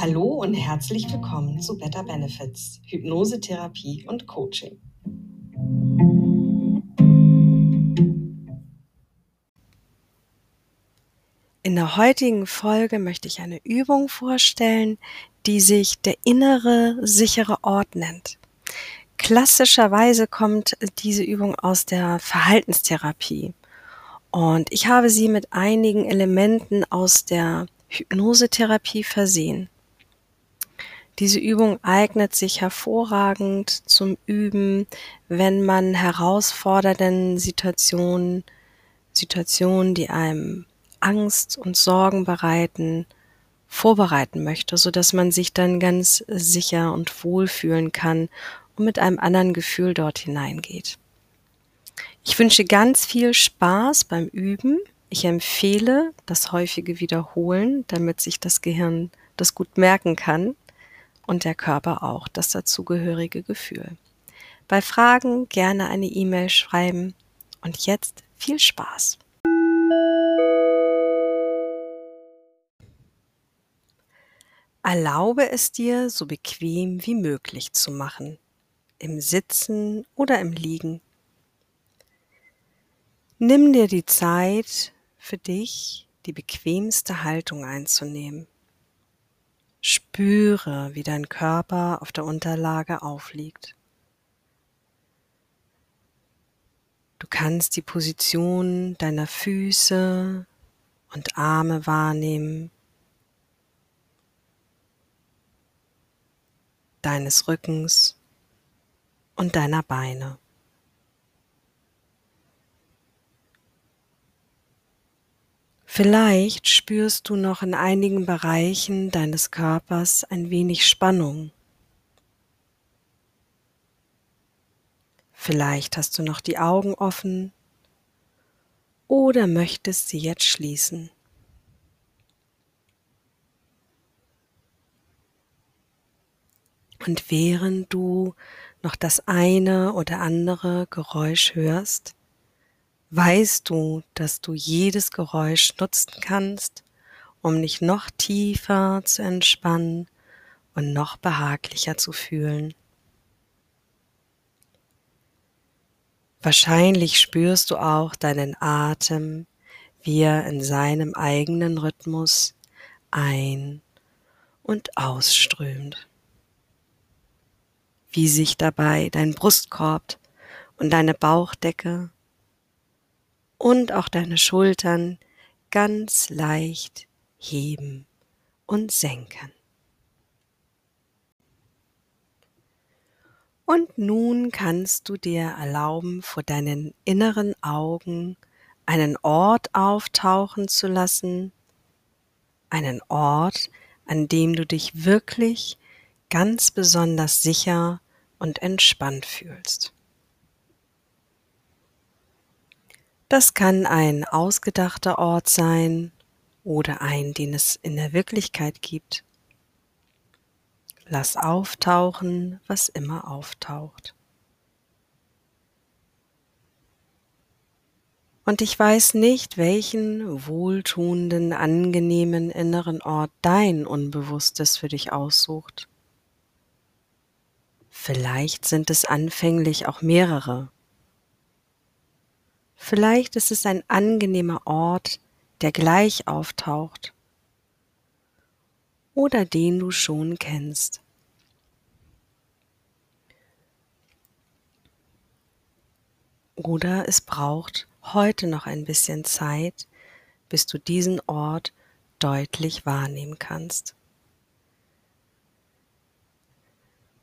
Hallo und herzlich willkommen zu Better Benefits, Hypnose, Therapie und Coaching. In der heutigen Folge möchte ich eine Übung vorstellen, die sich der innere sichere Ort nennt. Klassischerweise kommt diese Übung aus der Verhaltenstherapie und ich habe sie mit einigen Elementen aus der Hypnosetherapie versehen. Diese Übung eignet sich hervorragend zum Üben, wenn man herausfordernden Situationen, Situationen, die einem Angst und Sorgen bereiten, vorbereiten möchte, so dass man sich dann ganz sicher und wohl fühlen kann und mit einem anderen Gefühl dort hineingeht. Ich wünsche ganz viel Spaß beim Üben. Ich empfehle das häufige Wiederholen, damit sich das Gehirn das gut merken kann und der Körper auch das dazugehörige Gefühl. Bei Fragen gerne eine E-Mail schreiben und jetzt viel Spaß. Erlaube es dir, so bequem wie möglich zu machen, im Sitzen oder im Liegen. Nimm dir die Zeit für dich, die bequemste Haltung einzunehmen. Spüre, wie dein Körper auf der Unterlage aufliegt. Du kannst die Position deiner Füße und Arme wahrnehmen, deines Rückens und deiner Beine. Vielleicht spürst du noch in einigen Bereichen deines Körpers ein wenig Spannung. Vielleicht hast du noch die Augen offen oder möchtest sie jetzt schließen. Und während du noch das eine oder andere Geräusch hörst, weißt du, dass du jedes Geräusch nutzen kannst, um dich noch tiefer zu entspannen und noch behaglicher zu fühlen. Wahrscheinlich spürst du auch deinen Atem, wie er in seinem eigenen Rhythmus ein- und ausströmt. Wie sich dabei dein Brustkorb und deine Bauchdecke und auch deine Schultern ganz leicht heben und senken. Und nun kannst du dir erlauben, vor deinen inneren Augen einen Ort auftauchen zu lassen, einen Ort, an dem du dich wirklich ganz besonders sicher und entspannt fühlst. Das kann ein ausgedachter Ort sein oder ein, den es in der Wirklichkeit gibt. Lass auftauchen, was immer auftaucht. Und ich weiß nicht, welchen wohltuenden, angenehmen inneren Ort dein Unbewusstes für dich aussucht. Vielleicht sind es anfänglich auch mehrere Vielleicht ist es ein angenehmer Ort, der gleich auftaucht oder den du schon kennst. Oder es braucht heute noch ein bisschen Zeit, bis du diesen Ort deutlich wahrnehmen kannst.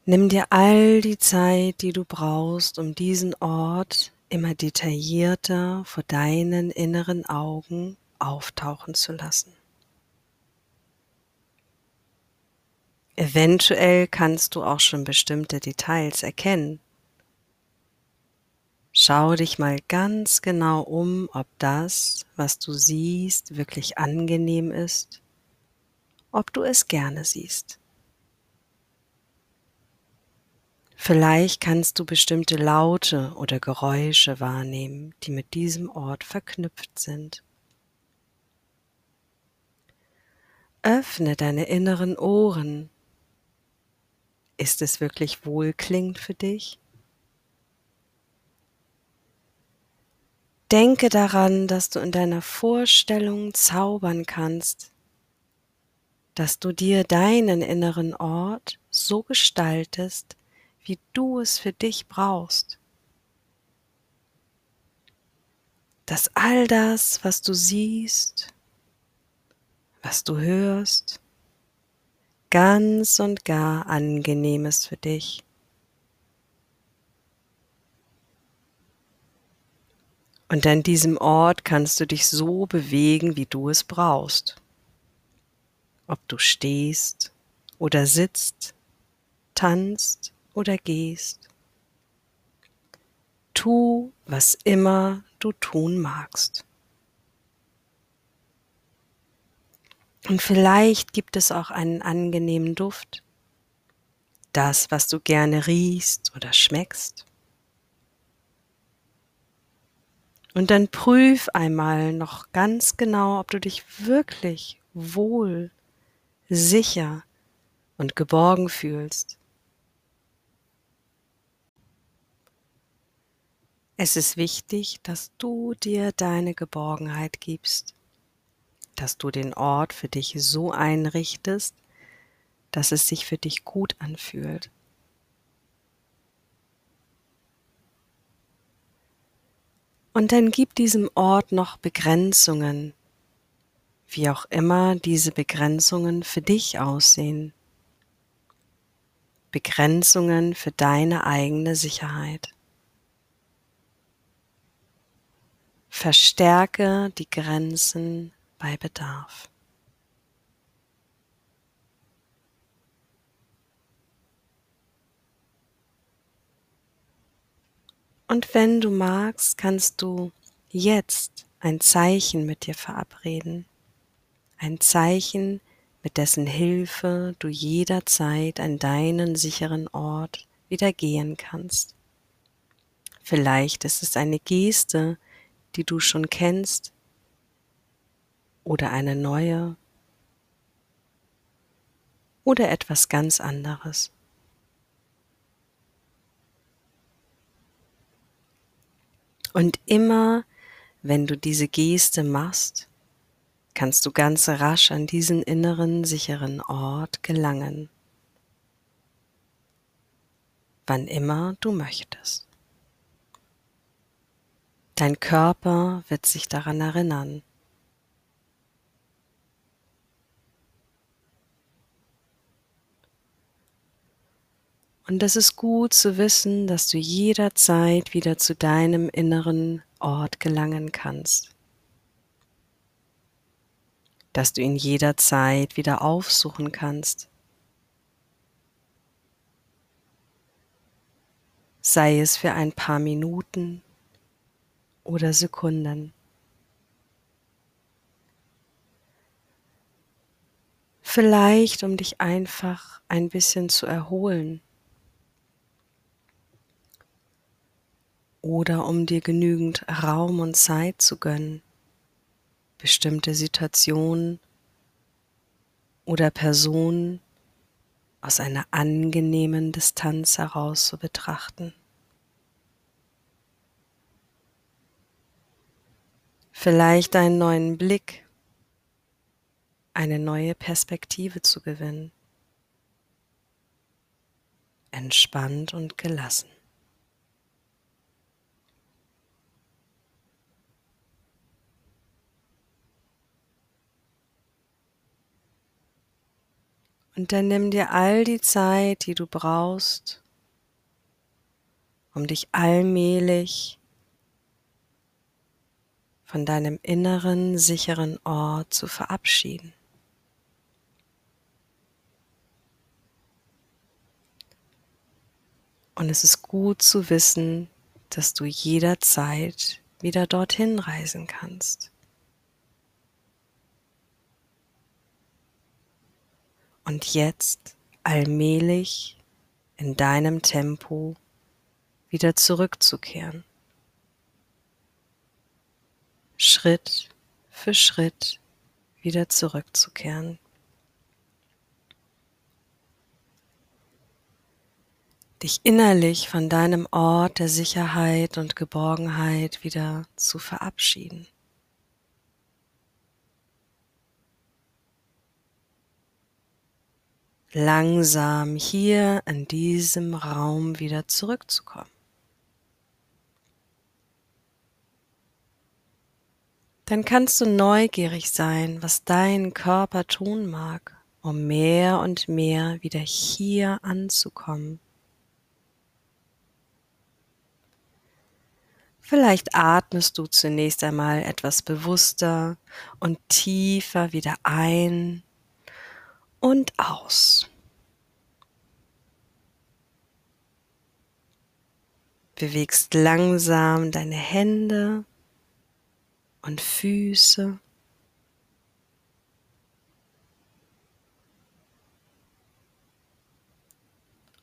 Nimm dir all die Zeit, die du brauchst, um diesen Ort immer detaillierter vor deinen inneren Augen auftauchen zu lassen. Eventuell kannst du auch schon bestimmte Details erkennen. Schau dich mal ganz genau um, ob das, was du siehst, wirklich angenehm ist, ob du es gerne siehst. Vielleicht kannst du bestimmte Laute oder Geräusche wahrnehmen, die mit diesem Ort verknüpft sind. öffne deine inneren Ohren. Ist es wirklich wohlklingend für dich? Denke daran, dass du in deiner Vorstellung zaubern kannst, dass du dir deinen inneren Ort so gestaltest, wie du es für dich brauchst. Dass all das, was du siehst, was du hörst, ganz und gar angenehm ist für dich. Und an diesem Ort kannst du dich so bewegen, wie du es brauchst. Ob du stehst oder sitzt, tanzt oder gehst. Tu, was immer du tun magst. Und vielleicht gibt es auch einen angenehmen Duft. Das, was du gerne riechst oder schmeckst. Und dann prüf einmal noch ganz genau, ob du dich wirklich wohl, sicher und geborgen fühlst. Es ist wichtig, dass du dir deine Geborgenheit gibst, dass du den Ort für dich so einrichtest, dass es sich für dich gut anfühlt. Und dann gib diesem Ort noch Begrenzungen, wie auch immer diese Begrenzungen für dich aussehen. Begrenzungen für deine eigene Sicherheit. Verstärke die Grenzen bei Bedarf. Und wenn du magst, kannst du jetzt ein Zeichen mit dir verabreden. Ein Zeichen, mit dessen Hilfe du jederzeit an deinen sicheren Ort wieder gehen kannst. Vielleicht ist es eine Geste, die du schon kennst, oder eine neue oder etwas ganz anderes. Und immer, wenn du diese Geste machst, kannst du ganz rasch an diesen inneren sicheren Ort gelangen, wann immer du möchtest. Dein Körper wird sich daran erinnern. Und es ist gut zu wissen, dass du jederzeit wieder zu deinem inneren Ort gelangen kannst. Dass du ihn jederzeit wieder aufsuchen kannst. Sei es für ein paar Minuten oder Sekunden. Vielleicht um dich einfach ein bisschen zu erholen oder um dir genügend Raum und Zeit zu gönnen, bestimmte Situationen oder Personen aus einer angenehmen Distanz heraus zu betrachten. Vielleicht einen neuen Blick, eine neue Perspektive zu gewinnen. Entspannt und gelassen. Und dann nimm dir all die Zeit, die du brauchst, um dich allmählich von deinem inneren sicheren Ort zu verabschieden. Und es ist gut zu wissen, dass du jederzeit wieder dorthin reisen kannst. und jetzt allmählich in deinem Tempo wieder zurückzukehren. Schritt für Schritt wieder zurückzukehren. Dich innerlich von deinem Ort der Sicherheit und Geborgenheit wieder zu verabschieden. Langsam hier in diesem Raum wieder zurückzukommen. Dann kannst du neugierig sein, was dein Körper tun mag, um mehr und mehr wieder hier anzukommen. Vielleicht atmest du zunächst einmal etwas bewusster und tiefer wieder ein und aus. Bewegst langsam deine Hände und Füße.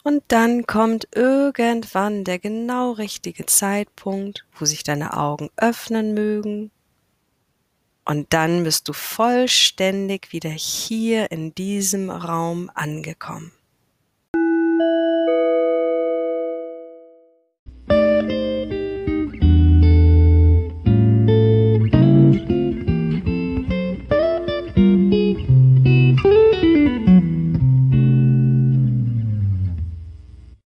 Und dann kommt irgendwann der genau richtige Zeitpunkt, wo sich deine Augen öffnen mögen. Und dann bist du vollständig wieder hier in diesem Raum angekommen.